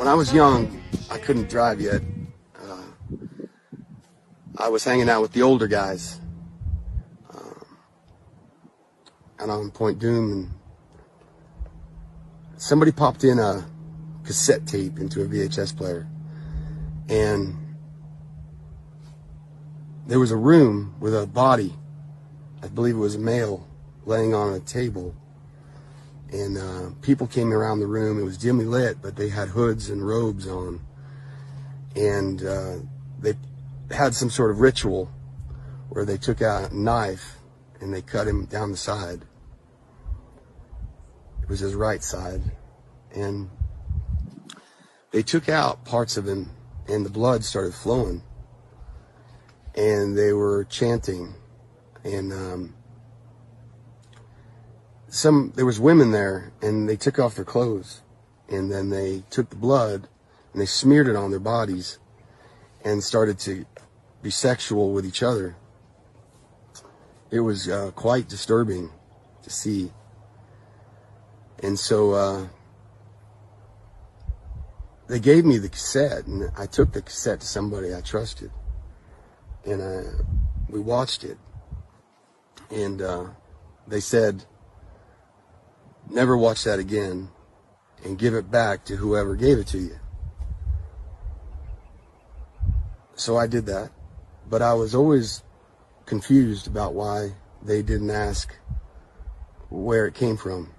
When I was young, I couldn't drive yet. Uh, I was hanging out with the older guys um, out on Point Dume, and somebody popped in a cassette tape into a VHS player, and there was a room with a body. I believe it was a male laying on a table and uh, people came around the room. It was dimly lit, but they had hoods and robes on, and uh, they had some sort of ritual where they took out a knife and they cut him down the side. It was his right side, and they took out parts of him, and the blood started flowing, and they were chanting, and um, some there was women there and they took off their clothes and then they took the blood and they smeared it on their bodies and started to be sexual with each other. It was uh, quite disturbing to see. And so uh, they gave me the cassette, and I took the cassette to somebody I trusted, and I, we watched it. And uh, they said, never watch that again and give it back to whoever gave it to you. So I did that, but I was always confused about why they didn't ask where it came from.